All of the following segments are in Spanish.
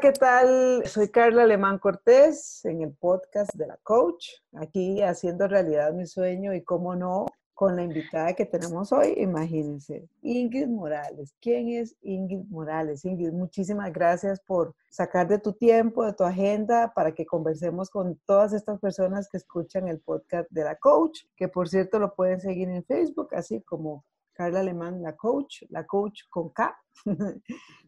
¿Qué tal? Soy Carla Alemán Cortés en el podcast de la Coach, aquí haciendo realidad mi sueño y cómo no, con la invitada que tenemos hoy, imagínense, Ingrid Morales. ¿Quién es Ingrid Morales? Ingrid, muchísimas gracias por sacar de tu tiempo, de tu agenda, para que conversemos con todas estas personas que escuchan el podcast de la Coach, que por cierto lo pueden seguir en Facebook, así como Carla Alemán, la coach, la coach con K.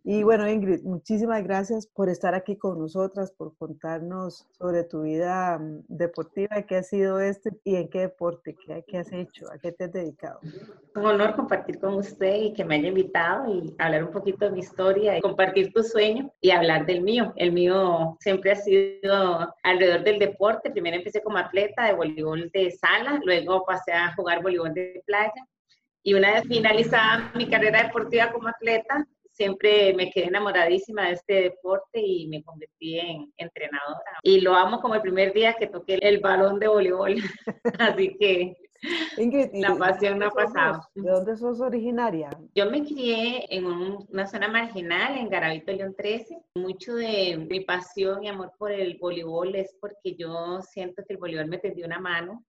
y bueno, Ingrid, muchísimas gracias por estar aquí con nosotras, por contarnos sobre tu vida mm, deportiva, qué ha sido este y en qué deporte, qué, qué has hecho, a qué te has dedicado. Un honor compartir con usted y que me haya invitado y hablar un poquito de mi historia, y compartir tu sueño y hablar del mío. El mío siempre ha sido alrededor del deporte. Primero empecé como atleta de voleibol de sala, luego pasé a jugar voleibol de playa y una vez finalizada mi carrera deportiva como atleta, siempre me quedé enamoradísima de este deporte y me convertí en entrenadora. Y lo amo como el primer día que toqué el balón de voleibol. Así que la pasión no ha pasado. ¿De dónde sos originaria? Yo me crié en una zona marginal, en Garavito León 13. Mucho de mi pasión y amor por el voleibol es porque yo siento que el voleibol me tendió una mano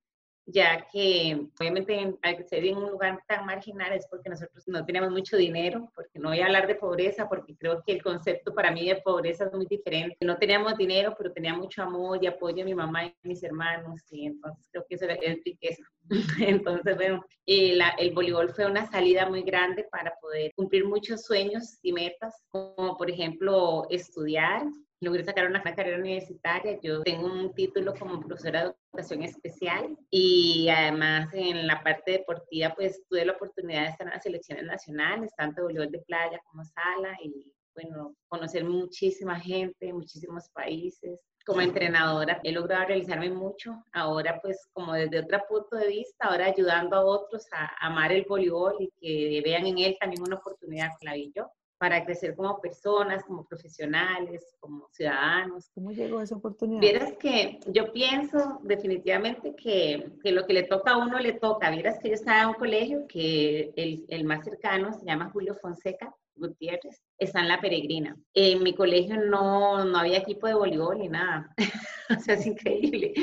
ya que obviamente al ser en un lugar tan marginal es porque nosotros no tenemos mucho dinero, porque no voy a hablar de pobreza, porque creo que el concepto para mí de pobreza es muy diferente. No teníamos dinero, pero tenía mucho amor y apoyo de mi mamá y mis hermanos, y entonces creo que eso es riqueza. Entonces, bueno, el voleibol fue una salida muy grande para poder cumplir muchos sueños y metas, como por ejemplo estudiar, logré sacar una carrera universitaria. Yo tengo un título como profesora de educación especial y además en la parte deportiva pues tuve la oportunidad de estar en las selecciones nacionales, tanto voleibol de playa como sala y bueno, conocer muchísima gente, muchísimos países. Como entrenadora he logrado realizarme mucho, ahora pues como desde otro punto de vista, ahora ayudando a otros a amar el voleibol y que vean en él también una oportunidad que la vi yo para crecer como personas, como profesionales, como ciudadanos. ¿Cómo llegó esa oportunidad? Vieras que yo pienso definitivamente que, que, lo que le toca a uno le toca. Vieras que yo estaba en un colegio que el, el más cercano se llama Julio Fonseca, Gutiérrez, está en La Peregrina. En mi colegio no, no había equipo de voleibol ni nada. o sea, es increíble.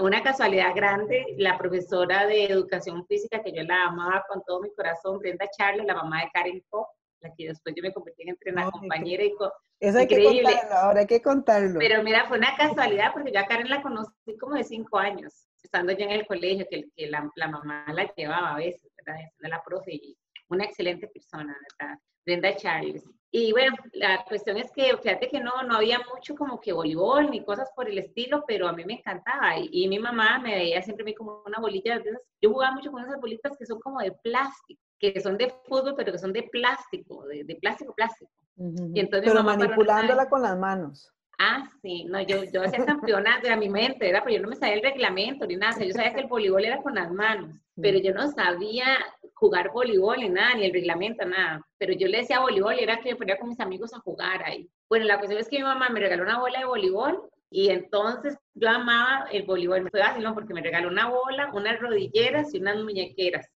Una casualidad grande, la profesora de educación física, que yo la amaba con todo mi corazón, Brenda Charles, la mamá de Karen Pop, la que después yo me convertí en entrenadora, compañera y Eso hay que contarlo, ahora hay que contarlo. Pero mira, fue una casualidad porque yo a Karen la conocí como de cinco años, estando yo en el colegio, que, que la, la, mamá la llevaba a veces, ¿verdad? De la profe, y una excelente persona, ¿verdad? Brenda Charles. Y bueno, la cuestión es que, fíjate que no, no había mucho como que voleibol ni cosas por el estilo, pero a mí me encantaba. Y, y mi mamá me veía siempre a mí como una bolilla de esas. Yo jugaba mucho con esas bolitas que son como de plástico que son de fútbol, pero que son de plástico, de, de plástico, plástico. y entonces pero manipulándola con las manos. Ah, sí, no, yo, yo hacía campeona de mi mente, ¿verdad? Pero yo no me sabía el reglamento ni nada, yo sabía que el voleibol era con las manos, pero yo no sabía jugar voleibol ni nada, ni el reglamento, nada. Pero yo le decía voleibol y era que yo ponía con mis amigos a jugar ahí. Bueno, la cuestión es que mi mamá me regaló una bola de voleibol y entonces yo amaba el voleibol. Me fue fácil, ¿no? Porque me regaló una bola, unas rodilleras y unas muñequeras.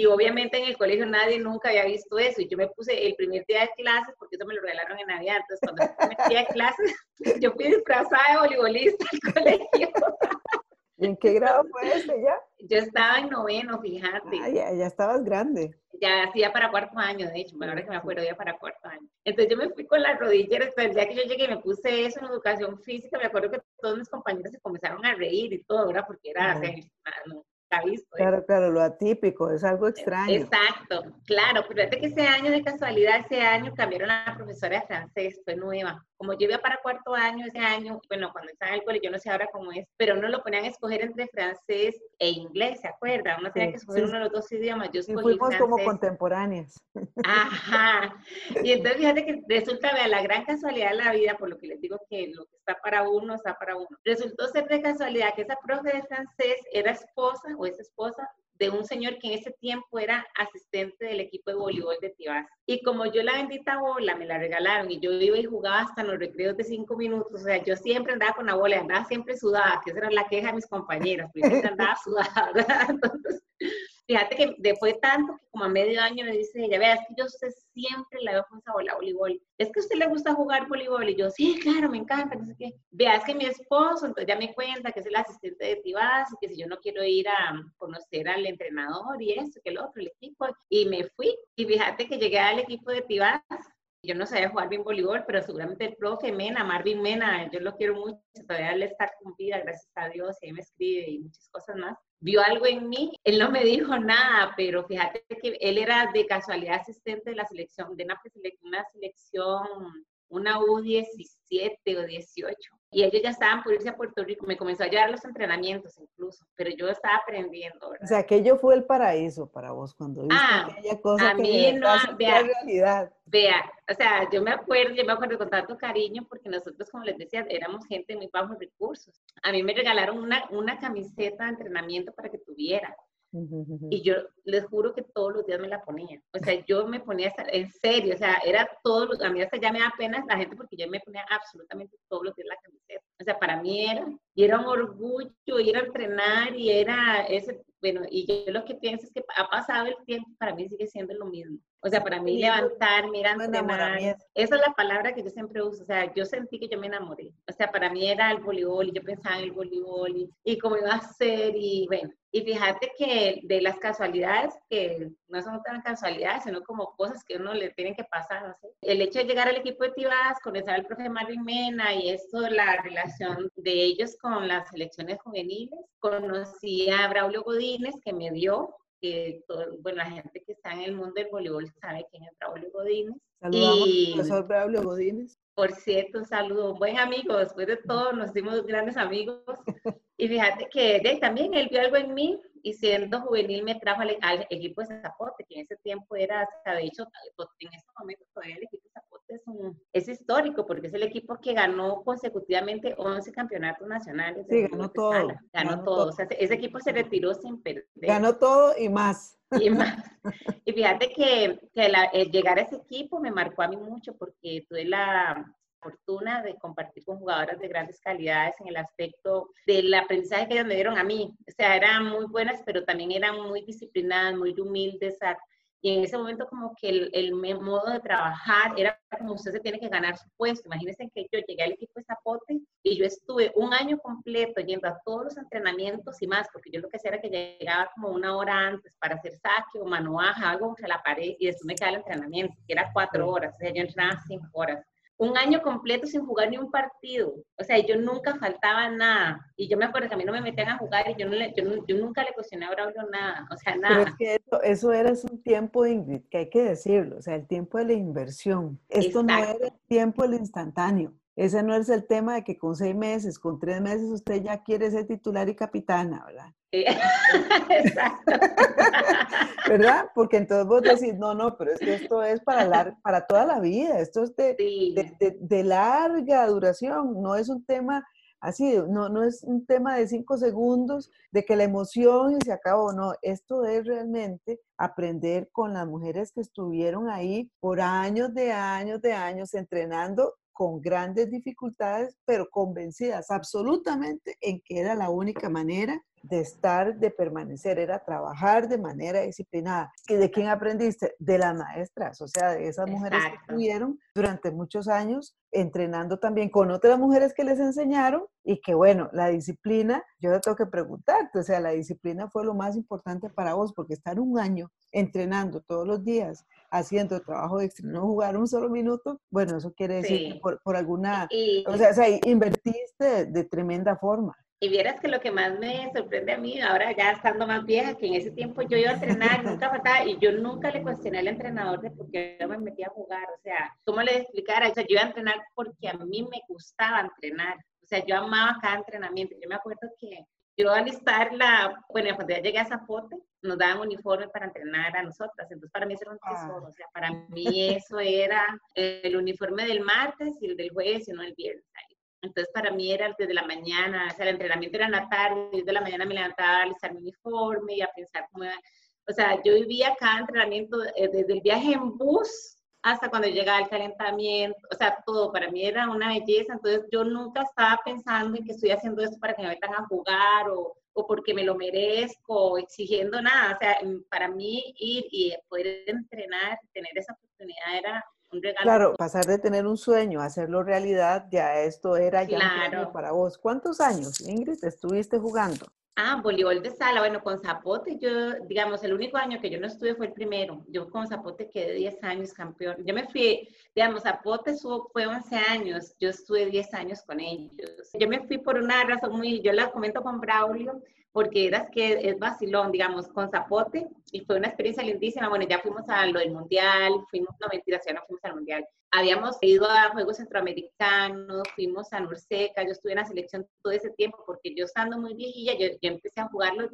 Y obviamente en el colegio nadie nunca había visto eso. Y yo me puse el primer día de clases, porque eso me lo regalaron en Navidad. Entonces, cuando el primer día de clases, yo fui disfrazada de voleibolista al colegio. ¿En qué grado fue ese ya? Yo estaba en noveno, fíjate. Ah, ya, ya estabas grande. Ya hacía para cuarto año, de hecho, ahora que me acuerdo, ya para cuarto año. Entonces yo me fui con las rodilleras, pero el día que yo llegué y me puse eso en educación física, me acuerdo que todos mis compañeros se comenzaron a reír y todo, ¿verdad? Porque era, uh visto. ¿eh? Claro, claro, lo atípico, es algo extraño. Exacto, claro, pero fíjate que ese año de casualidad, ese año cambiaron a la profesora de francés, fue nueva. Como yo iba para cuarto año ese año, bueno, cuando estaba en el colegio, yo no sé ahora cómo es, pero no lo ponían a escoger entre francés e inglés, ¿se acuerda? Uno tenía que escoger uno de los dos idiomas. Yo escogí fuimos como contemporáneas. Ajá. Y entonces fíjate que resulta, vea, la gran casualidad de la vida, por lo que les digo que lo que está para uno, está para uno. Resultó ser de casualidad que esa profe de francés era esposa o es esposa de un señor que en ese tiempo era asistente del equipo de voleibol de Tibás. Y como yo la bendita bola me la regalaron y yo iba y jugaba hasta los recreos de cinco minutos, o sea, yo siempre andaba con la bola, andaba siempre sudada, que esa era la queja de mis compañeros, porque andaba sudada, ¿verdad? Entonces, Fíjate que después de tanto que como a medio año me dice ella, vea, es que yo sé siempre la veo con bola voleibol. Es que a usted le gusta jugar voleibol. Y yo, sí, claro, me encanta, no sé qué. Vea, es que mi esposo, entonces ya me cuenta que es el asistente de Tibás y que si yo no quiero ir a conocer al entrenador y eso, que el otro, el equipo. Y me fui. Y fíjate que llegué al equipo de Tibás yo no sabía jugar bien voleibol, pero seguramente el profe Mena, Marvin Mena, yo lo quiero mucho, todavía él está con vida, gracias a Dios, y él me escribe y muchas cosas más. Vio algo en mí, él no me dijo nada, pero fíjate que él era de casualidad asistente de la selección, de una, selección, una U17 o 18 y ellos ya estaban por irse a Puerto Rico, me comenzó a llevar los entrenamientos incluso, pero yo estaba aprendiendo. ¿verdad? O sea, aquello fue el paraíso para vos cuando viste ah, aquella cosa a que mí no, vea, realidad. Vea, o sea, yo me acuerdo, yo me acuerdo con tanto cariño porque nosotros, como les decía, éramos gente de muy bajos recursos. A mí me regalaron una, una camiseta de entrenamiento para que tuviera. Y yo les juro que todos los días me la ponía. O sea, yo me ponía, en serio, o sea, era todos los, a mí hasta ya me da pena la gente porque yo me ponía absolutamente todos los días la camiseta. O sea, para mí era, y era un orgullo ir a entrenar y era ese, bueno, y yo lo que pienso es que ha pasado el tiempo, para mí sigue siendo lo mismo. O sea, para mí levantar, mirar, esa es la palabra que yo siempre uso. O sea, yo sentí que yo me enamoré. O sea, para mí era el voleibol y yo pensaba en el voleibol y, y cómo iba a ser y bueno. Y fíjate que de las casualidades, que no son tan casualidades, sino como cosas que uno le tienen que pasar, no sé. El hecho de llegar al equipo de Tibás, conocer al profe Marvin Mena y esto, la relación de ellos con las selecciones juveniles. Conocí a Braulio Godínez, que me dio que bueno, la gente que está en el mundo del voleibol sabe quién es Braulio Godínez. Saludamos y, profesor Braulio Godínez. Por cierto, un saludo, buen amigo, después de todo nos hicimos grandes amigos. Y fíjate que también él vio algo en mí y siendo juvenil me trajo al, equipo de Zapote, que en ese tiempo era, de hecho, en ese momento todavía el equipo de Zapote es, un, es histórico porque es el equipo que ganó consecutivamente 11 campeonatos nacionales. Sí, ganó todo. Ganó, todo. O sea, ese equipo se retiró sin perder. Ganó todo y más. Y, más. y fíjate que, que la, llegar a ese equipo me marcó a mí mucho porque tuve la, fortuna de compartir con jugadoras de grandes calidades en el aspecto del aprendizaje que ellas me dieron a mí. O sea, eran muy buenas, pero también eran muy disciplinadas, muy humildes. Y en ese momento como que el, el, modo de trabajar era como usted se tiene que ganar su puesto. Imagínense que yo llegué al equipo de Zapote y yo estuve un año completo yendo a todos los entrenamientos y más, porque yo lo que hacía era que llegaba como una hora antes para hacer saque o manuaja, algo que la pared y después me quedaba el entrenamiento, que era cuatro horas. O sea, yo entrenaba cinco horas un año completo sin jugar ni un partido. O sea, yo nunca faltaba nada. Y yo me acuerdo que a mí no me metían a jugar y yo, no le, yo, nunca le cuestioné a Braulio nada. O sea, nada. Pero es que eso, eso era un tiempo, Ingrid, que hay que decirlo. O sea, el tiempo de la inversión. Esto no era el tiempo del instantáneo. Ese no es el tema de que con seis meses, con tres meses, usted ya quiere ser titular y capitana, ¿verdad? Exacto. ¿Verdad? Porque entonces vos decís, no, no, pero es que esto es para, para toda la vida, esto es de, de, larga duración, no es un tema así, no, no es un tema de cinco segundos, de que la emoción y se acabó, no, esto es realmente aprender con las mujeres que estuvieron ahí por años de años de años entrenando con grandes dificultades, pero convencidas absolutamente en que era la única manera de estar, de permanecer, era trabajar de manera disciplinada. ¿Y de quién aprendiste? De las maestras, o sea, de esas mujeres que estuvieron durante muchos años entrenando también con otras mujeres que les enseñaron y que bueno, la disciplina, yo te tengo que preguntarte, o sea, la disciplina fue lo más importante para vos, porque estar un año entrenando todos los días, haciendo trabajo extra, no jugar un solo minuto, bueno, eso quiere decir que por, alguna, o, sea, o sea, invertiste de tremenda forma. Y vieras que lo que más me sorprende a mí, ahora ya estando más vieja, que en ese tiempo yo iba a entrenar, nunca faltaba, y yo nunca le cuestioné al entrenador de por qué yo me metía a jugar. O sea, ¿cómo le explicara? O sea, yo iba a entrenar porque a mí me gustaba entrenar. O sea, yo amaba cada entrenamiento. Yo me acuerdo que yo alistar la, bueno, cuando ya llegué a Zapote, nos daban uniforme para entrenar a nosotras. Entonces, para mí eso era un ah. tesoro. O sea, para mí eso era el uniforme del martes y el del jueves y no el viernes. Entonces, para mí era desde la mañana, o sea, el entrenamiento era en la tarde, desde la mañana me levantaba a alistar mi uniforme y a pensar cómo iba. O sea, yo vivía cada entrenamiento eh, desde el viaje en bus hasta cuando llegaba el calentamiento, o sea, todo para mí era una belleza, entonces yo nunca estaba pensando en que estoy haciendo esto para que me metan a jugar o, o porque me lo merezco, o exigiendo nada, o sea, para mí ir y poder entrenar, tener esa oportunidad era un regalo. Claro, pasar de tener un sueño a hacerlo realidad, ya esto era ya claro. para vos. ¿Cuántos años, Ingrid, estuviste jugando? Ah, voleibol de sala. Bueno, con Zapote, yo, digamos, el único año que yo no estuve fue el primero. Yo con Zapote quedé 10 años campeón. Yo me fui, digamos, Zapote fue 11 años, yo estuve 10 años con ellos. Yo me fui por una razón muy, yo la comento con Braulio, porque era que es vacilón, digamos, con Zapote, y fue una experiencia lindísima. Bueno, ya fuimos a lo del Mundial, fuimos, no mentira, ya no fuimos al Mundial. Habíamos ido a Juegos Centroamericanos, fuimos a Norseca, yo estuve en la selección todo ese tiempo, porque yo estando muy viejilla, yo, yo empecé a jugar los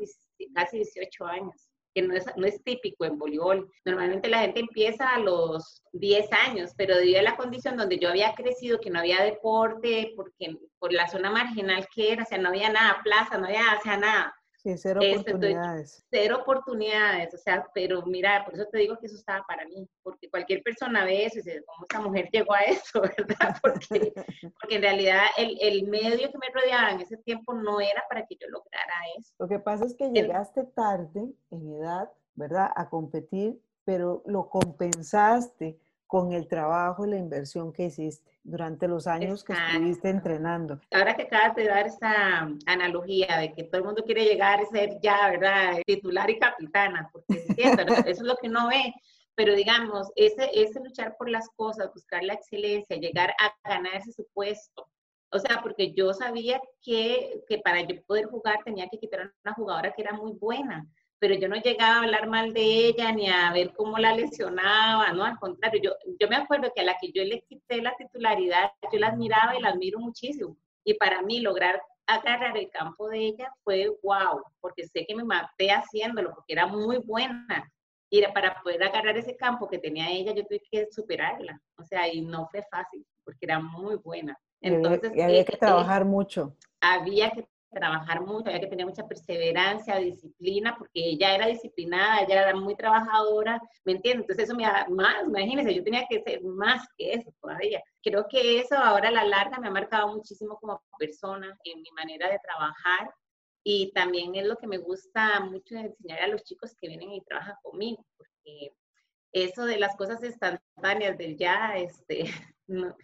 casi 18 años que no es, no es típico en voleibol. Normalmente la gente empieza a los 10 años, pero debido a la condición donde yo había crecido, que no había deporte, porque por la zona marginal que era, o sea, no había nada, plaza, no había, o sea, nada. Sí, cero oportunidades. cero oportunidades, o sea, pero mira, por eso te digo que eso estaba para mí, porque cualquier persona ve eso y dice, ¿cómo esta mujer llegó a eso, verdad? Porque, porque en realidad el, el, medio que me rodeaba en ese tiempo no era para que yo lograra eso. Lo que pasa es que llegaste tarde en edad, ¿verdad? A competir, pero lo compensaste con el trabajo y la inversión que hiciste durante los años que estuviste entrenando. Ahora que acabas de dar esa analogía de que todo el mundo quiere llegar a ser ya, ¿verdad? Titular y capitana, porque eso es lo que uno ve. Pero digamos, ese, ese luchar por las cosas, buscar la excelencia, llegar a ganarse su puesto. O sea, porque yo sabía que, que para yo poder jugar tenía que quitar a una jugadora que era muy buena pero yo no llegaba a hablar mal de ella ni a ver cómo la lesionaba, no, al contrario, yo, yo me acuerdo que a la que yo le quité la titularidad, yo la admiraba y la admiro muchísimo. Y para mí lograr agarrar el campo de ella fue wow, porque sé que me maté haciéndolo, porque era muy buena. Y para poder agarrar ese campo que tenía ella, yo tuve que superarla. O sea, y no fue fácil, porque era muy buena. Entonces, y había, que trabajar mucho. Había que trabajar mucho, había que tener mucha perseverancia, disciplina, porque ella era disciplinada, ella era muy trabajadora, ¿me entiendes? Entonces eso me da más, imagínense, yo tenía que ser más que eso todavía. Creo que eso ahora a la larga me ha marcado muchísimo como persona, en mi manera de trabajar, y también es lo que me gusta mucho enseñar a los chicos que vienen y trabajan conmigo, porque eso de las cosas instantáneas del ya, este, no,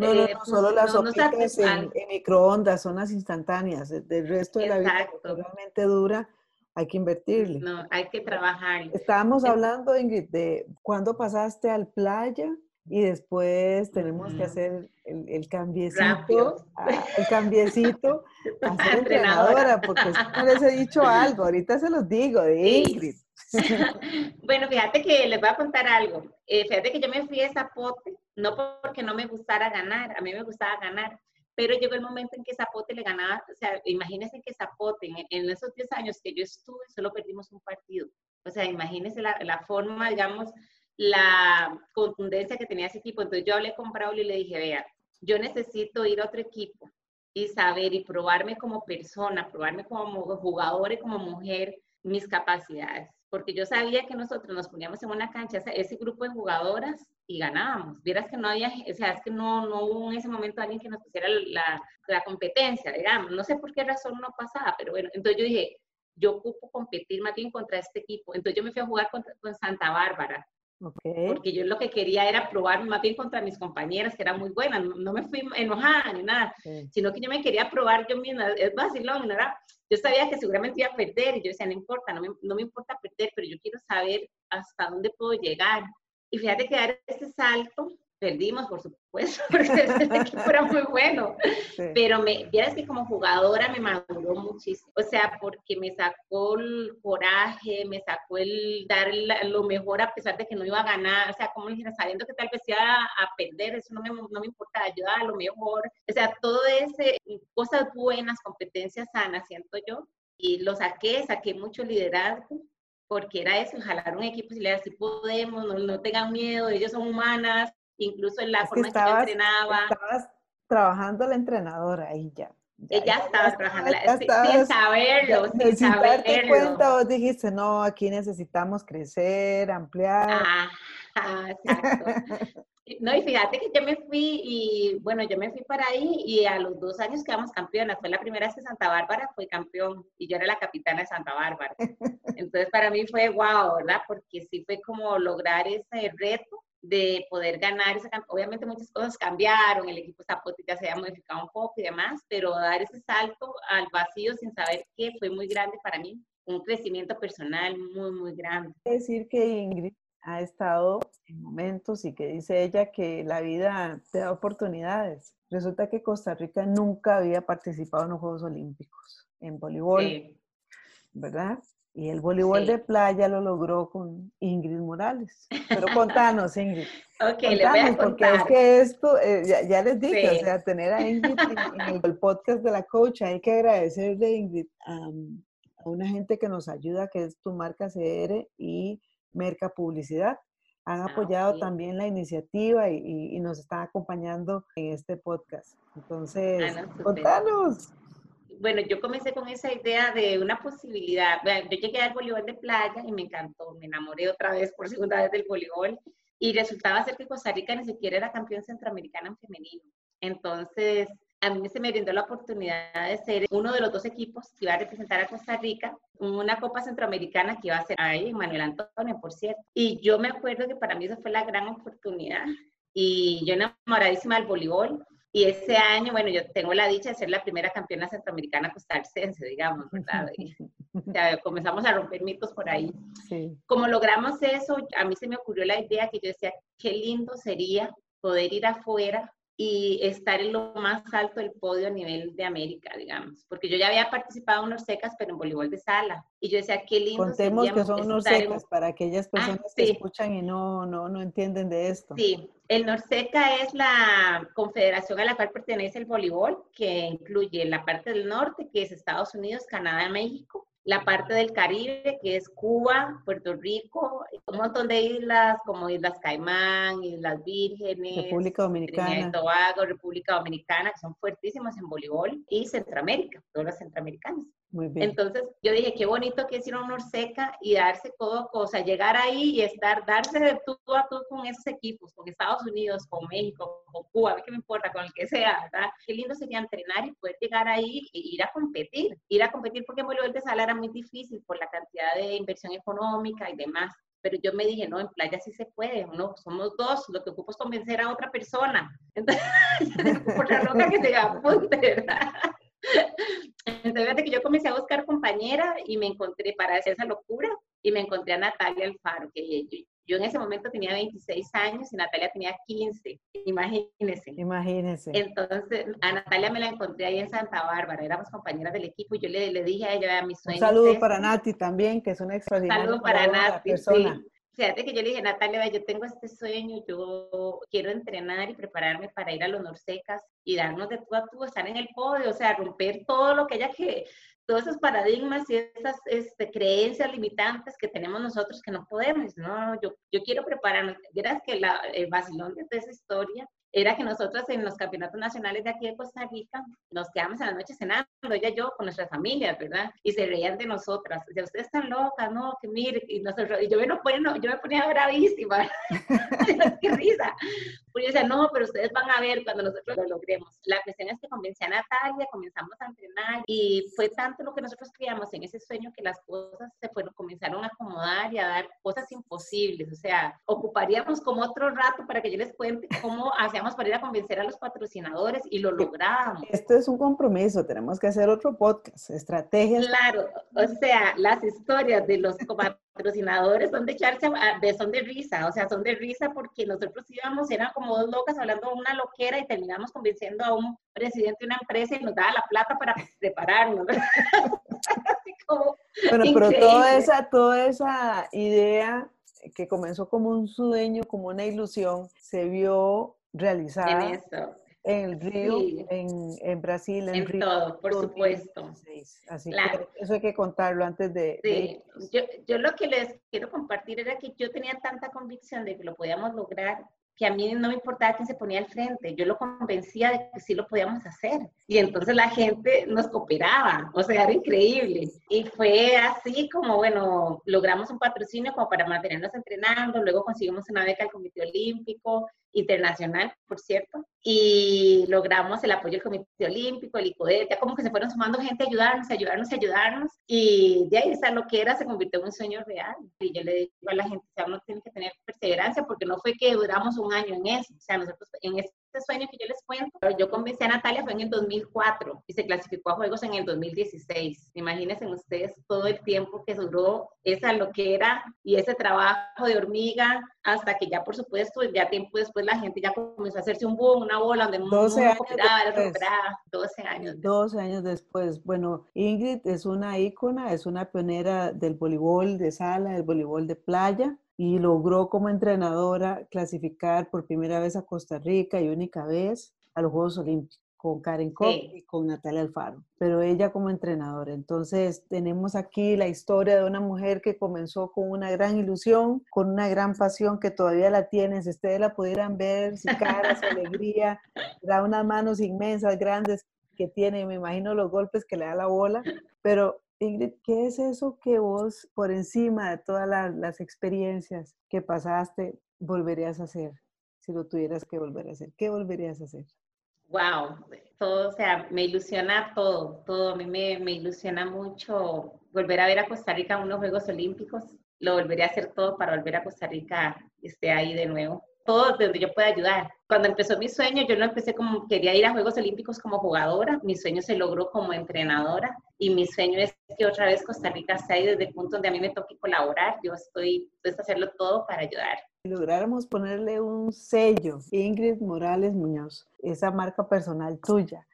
no, no, eh, no solo las no, en, microondas, son las instantáneas. Del resto de la vida realmente dura, hay que invertirle. No, hay que trabajar. Estábamos hablando, Ingrid, de cuándo pasaste al playa y después tenemos que hacer el, el cambiecito, ah, el cambiecito a ser entrenadora, porque no les he dicho algo, ahorita se los digo, de Ingrid. bueno, fíjate que les voy a contar algo. Eh, fíjate que yo me fui a Zapote, no porque no me gustara ganar, a mí me gustaba ganar, pero llegó el momento en que Zapote le ganaba, o sea, imagínense que Zapote, en, esos 10 años que yo estuve, solo perdimos un partido. O sea, imagínense la, forma, digamos, la contundencia que tenía ese equipo. Entonces yo hablé con Braulio y le dije, vea, yo necesito ir a otro equipo y saber y probarme como persona, probarme como jugador y como mujer mis capacidades porque yo sabía que nosotros nos poníamos en una cancha, ese grupo de jugadoras y ganábamos. Vieras que no había, o sea, es que no, no hubo en ese momento alguien que nos pusiera la, la competencia, digamos. No sé por qué razón no pasaba, pero bueno, entonces yo dije, yo ocupo competir más bien contra este equipo. Entonces yo me fui a jugar con Santa Bárbara. Porque yo lo que quería era probar más bien contra mis compañeras, que eran muy buenas. No, me fui enojada ni nada, sino que yo me quería probar yo misma. Es vacilón, ¿no era? Yo sabía que seguramente iba a perder y yo decía, no importa, no me, no me importa perder, pero yo quiero saber hasta dónde puedo llegar. Y fíjate que dar ese salto perdimos, por supuesto, porque ese equipo era muy bueno. Pero me, vieras que como jugadora me maduró muchísimo. O sea, porque me sacó el coraje, me sacó el dar lo mejor a pesar de que no iba a ganar. O sea, como dijera, sabiendo que tal vez iba a, perder, eso no me, no me importa, ayudar a lo mejor. O sea, todo ese, cosas buenas, competencias sanas, siento yo. Y lo saqué, saqué mucho liderazgo porque era eso, jalar un equipo y le si podemos, no, no, tengan miedo, ellos son humanas, incluso en la forma en que yo entrenaba. Estabas trabajando la entrenadora ahí ya. Ella estaba trabajando, sin saberlo, sin, saberlo. cuenta, vos dijiste, no, aquí necesitamos crecer, ampliar. Ah, exacto. No, y fíjate que yo me fui y bueno, yo me fui para ahí y a los dos años quedamos campeonas. Fue la primera vez que Santa Bárbara fue campeón y yo era la capitana de Santa Bárbara. Entonces para mí fue wow, ¿verdad? Porque sí fue como lograr ese reto de poder ganar esa Obviamente muchas cosas cambiaron, el equipo Zapote ya se había modificado un poco y demás, pero dar ese salto al vacío sin saber qué fue muy grande para mí, un crecimiento personal muy, muy grande. Decir que Ingrid ha estado en momentos y que dice ella que la vida te da oportunidades. Resulta que Costa Rica nunca había participado en los Juegos Olímpicos en voleibol, ¿verdad? Y el voleibol de playa lo logró con Ingrid Morales. Pero contanos, Ingrid. ok, le voy a Porque es que esto, eh, ya, les dije, o sea, tener a Ingrid en, el podcast de la coach, hay que agradecerle, Ingrid, a una gente que nos ayuda, que es tu marca CR y Merca Publicidad. Han ah, apoyado también la iniciativa y, nos están acompañando en este podcast. Entonces, contanos bueno, yo comencé con esa idea de una posibilidad. Yo llegué al voleibol de playa y me encantó, me enamoré otra vez por segunda vez del voleibol y resultaba ser que Costa Rica ni siquiera era campeón centroamericano en femenino. Entonces, a mí se me brindó la oportunidad de ser uno de los dos equipos que iba a representar a Costa Rica, una Copa Centroamericana que iba a ser ahí, Manuel Antonio, por cierto. Y yo me acuerdo que para mí esa fue la gran oportunidad. Y yo enamoradísima del voleibol, y ese año, bueno, yo tengo la dicha de ser la primera campeona centroamericana costarricense, digamos, ¿verdad? ya comenzamos a romper mitos por ahí. Sí. Como logramos eso, a mí se me ocurrió la idea que yo decía, qué lindo sería poder ir afuera y estar en lo más alto del podio a nivel de América, digamos, porque yo ya había participado en secas, pero en voleibol de sala, y yo decía, qué lindo Contemos que son Norsecas para aquellas ah, personas que escuchan y no, no, no entienden de esto. Sí, el Norseca es la confederación a la cual pertenece el voleibol, que incluye la parte del norte, que es Estados Unidos, Canadá, México, la parte del Caribe, que es Cuba, Puerto Rico, un montón de islas como Islas Caimán, Islas Vírgenes, República Dominicana, Tobago, República Dominicana, que son fuertísimos en voleibol, y Centroamérica, todas las centroamericanas. Entonces yo dije, qué bonito que es ir a una Orseca y darse todo, o sea, llegar ahí y estar, darse de tú a tú con esos equipos, con Estados Unidos, con México, con Cuba, a ver qué me importa, con el que sea, ¿verdad? Qué lindo sería entrenar y poder llegar ahí e ir a competir, ir a competir porque voleibol de sala era muy difícil por la cantidad de inversión económica y demás pero yo me dije, no, en playa sí se puede, no, somos dos, lo que ocupo es convencer a otra persona. Entonces, por la loca que se apunte, ¿verdad? Entonces, que yo comencé a buscar compañera y me encontré para hacer esa locura y me encontré a Natalia Alfaro, que yo, en ese momento tenía 26 años y Natalia tenía 15, imagínense. Imagínense. Entonces, a Natalia me la encontré ahí en Santa Bárbara, éramos compañeras del equipo y yo le, le dije a ella, a mis sueños. Un saludo para Nati también, que es una extraordinaria saludo para Nati, persona. Fíjate que yo le dije, Natalia, yo tengo este sueño, yo quiero entrenar y prepararme para ir a los Norsecas y darnos de tú a tú, estar en el podio, o sea, romper todo lo que haya que, todos esos paradigmas y esas este, creencias limitantes que tenemos nosotros que no podemos, ¿no? Yo, yo quiero prepararnos. Verás que la, el vacilón de esa historia era que nosotros en los campeonatos nacionales de aquí de Costa Rica nos quedamos en la noche cenando, ella y yo, con nuestras familias, ¿verdad? Y se reían de nosotras. Decían, ustedes están locas, ¿no? Que mire, y, nosotros, y yo, me ponía, yo me ponía bravísima. ¡Qué risa! Pues yo decía, no, pero ustedes van a ver cuando nosotros lo logremos. La cuestión es que convencí a Natalia, comenzamos a entrenar y fue tanto lo que nosotros creíamos en ese sueño que las cosas se fueron, comenzaron a acomodar y a dar cosas imposibles. O sea, ocuparíamos como otro rato para que yo les cuente cómo hacíamos para ir a convencer a los patrocinadores y lo logramos. Esto es un compromiso, tenemos que hacer otro podcast, estrategias. Claro, o sea, las historias de los patrocinadores son de echarse, son de risa, o sea, son de risa porque nosotros íbamos, eran como dos locas hablando una loquera y terminamos convenciendo a un presidente de una empresa y nos daba la plata para prepararnos. bueno, pero toda esa, toda esa idea que comenzó como un sueño, como una ilusión, se vio realizada en, el río, en, en, Brasil, en, en todo, por supuesto. Así que eso hay que contarlo antes de... Sí. yo, yo lo que les quiero compartir era que yo tenía tanta convicción de que lo podíamos lograr que a mí no me importaba quién se ponía al frente, yo lo convencía de que sí lo podíamos hacer. Y entonces la gente nos cooperaba, o sea, era increíble. Y fue así como, bueno, logramos un patrocinio como para mantenernos entrenando, luego conseguimos una beca al Comité Olímpico, internacional, por cierto, y logramos el apoyo del Comité Olímpico, el ICODE, ya como que se fueron sumando gente a ayudarnos, ayudarnos, ayudarnos, y de ahí esa lo que era se convirtió en un sueño real. Y yo le digo a la gente, o sea, uno tiene que tener perseverancia porque no fue que duramos un año en eso, o sea, nosotros en ese este sueño que yo les cuento, yo convencí a Natalia fue en el 2004 y se clasificó a Juegos en el 2016. Imagínense ustedes todo el tiempo que duró esa loquera y ese trabajo de hormiga hasta que ya por supuesto ya tiempo después la gente ya comenzó a hacerse un boom, una bola donde 12 años después. 12 años después. 12 años después. Bueno, Ingrid es una ícona, es una pionera del voleibol de sala, del voleibol de playa y logró como entrenadora clasificar por primera vez a Costa Rica y única vez a los Juegos Olímpicos con Karen Koch y con Natalia Alfaro, pero ella como entrenadora. Entonces tenemos aquí la historia de una mujer que comenzó con una gran ilusión, con una gran pasión que todavía la tiene. Si ustedes la pudieran ver, su cara, su alegría, da unas manos inmensas, grandes que tiene, me imagino los golpes que le da la bola, pero Ingrid, ¿qué es eso que vos, por encima de todas las, experiencias que pasaste, volverías a hacer? Si lo tuvieras que volver a hacer, ¿qué volverías a hacer? Wow, todo, o sea, me ilusiona todo, todo. A mí me, me ilusiona mucho volver a ver a Costa Rica en unos Juegos Olímpicos. Lo volvería a hacer todo para volver a Costa Rica, esté ahí de nuevo todo donde yo pueda ayudar. Cuando empezó mi sueño, yo no empecé como quería ir a Juegos Olímpicos como jugadora, mi sueño se logró como entrenadora y mi sueño es que otra vez Costa Rica sea ahí desde el punto donde a mí me toque colaborar, yo estoy dispuesta a hacerlo todo para ayudar. Si lográramos ponerle un sello, Ingrid Morales Muñoz, esa marca personal tuya,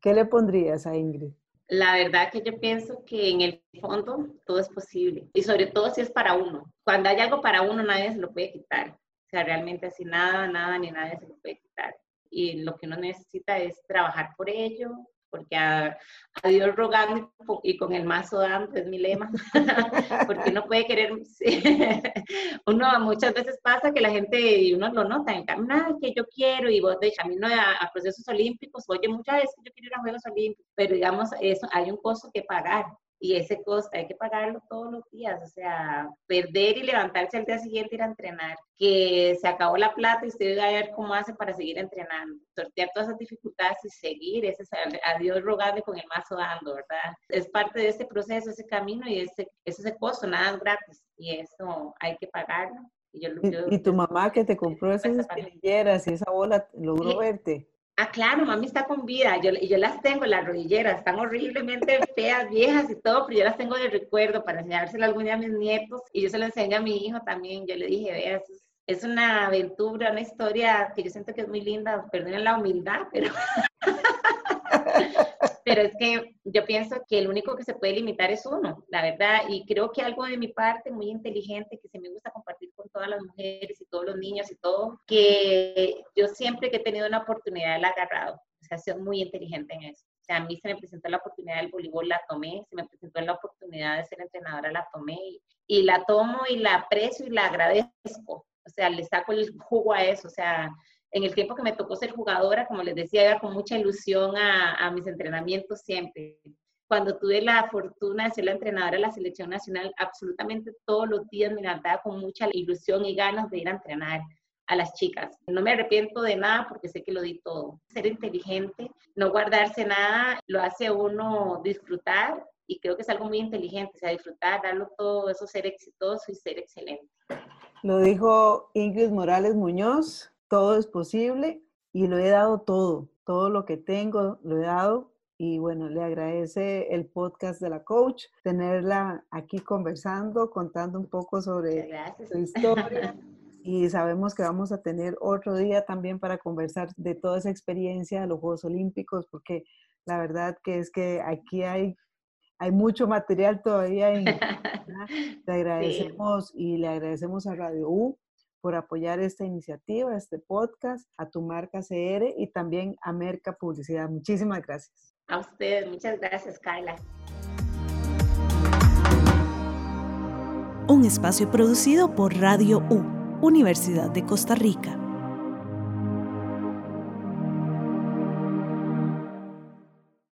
¿qué le pondrías a Ingrid? La verdad que yo pienso que en el fondo todo es posible y sobre todo si es para uno. Cuando hay algo para uno nadie se lo puede quitar. Sea, realmente así nada, nada ni nadie se lo puede quitar. Y lo que uno necesita es trabajar por ello, porque a, Dios rogando y con el mazo dando es mi lema, porque uno puede querer, uno muchas veces pasa que la gente, uno lo nota, en cambio, que yo quiero, y vos de camino a, a, procesos olímpicos, oye, muchas veces yo quiero ir a Juegos Olímpicos, pero digamos, eso, hay un costo que pagar, y ese costo hay que pagarlo todos los días, o sea, perder y levantarse al día siguiente ir a entrenar, que se acabó la plata y usted va a ver cómo hace para seguir entrenando, sortear todas esas dificultades y seguir, ese es a Dios rogarle con el mazo dando, ¿verdad? Es parte de ese proceso, ese camino y ese, ese costo, nada es gratis y eso hay que pagarlo. Y, ¿Y, tu mamá que te compró esas espinilleras y esa bola logró verte. Ah, claro, mami está con vida. Yo, yo las tengo, las rodilleras, están horriblemente feas, viejas y todo, pero yo las tengo de recuerdo para enseñárselas algún día a mis nietos. Y yo se lo enseño a mi hijo también. Yo le dije, vea, es una aventura, una historia que yo siento que es muy linda. Perdonen la humildad, pero pero es que yo pienso que el único que se puede limitar es uno, la verdad, y creo que algo de mi parte muy inteligente que se me gusta compartir con todas las mujeres y todos los niños y todo, que yo siempre que he tenido una oportunidad la he agarrado, o sea, soy muy inteligente en eso. O sea, a mí se me presentó la oportunidad del voleibol, la tomé, se me presentó la oportunidad de ser entrenadora, la tomé y, y la tomo y la aprecio y la agradezco. O sea, le saco el jugo a eso, o sea, en el tiempo que me tocó ser jugadora, como les decía, iba con mucha ilusión a, mis entrenamientos siempre. Cuando tuve la fortuna de ser la entrenadora de la selección nacional, absolutamente todos los días me levantaba con mucha ilusión y ganas de ir a entrenar a las chicas. No me arrepiento de nada porque sé que lo di todo. Ser inteligente, no guardarse nada, lo hace a uno disfrutar y creo que es algo muy inteligente, o sea, disfrutar, darlo todo, eso ser exitoso y ser excelente. Lo dijo Ingrid Morales Muñoz, todo es posible. y lo he dado todo, todo lo que tengo lo he dado y bueno, le agradece el podcast de la coach, tenerla aquí conversando, contando un poco sobre su historia. Y sabemos que vamos a tener otro día también para conversar de toda esa experiencia de los Juegos Olímpicos, porque la verdad que es que aquí hay, hay mucho material todavía. En, Te agradecemos y le agradecemos a Radio U por apoyar esta iniciativa, este podcast, a tu marca CR y también a Merca Publicidad. Muchísimas gracias. A ustedes, muchas gracias, Carla. Un espacio producido por Radio U, Universidad de Costa Rica.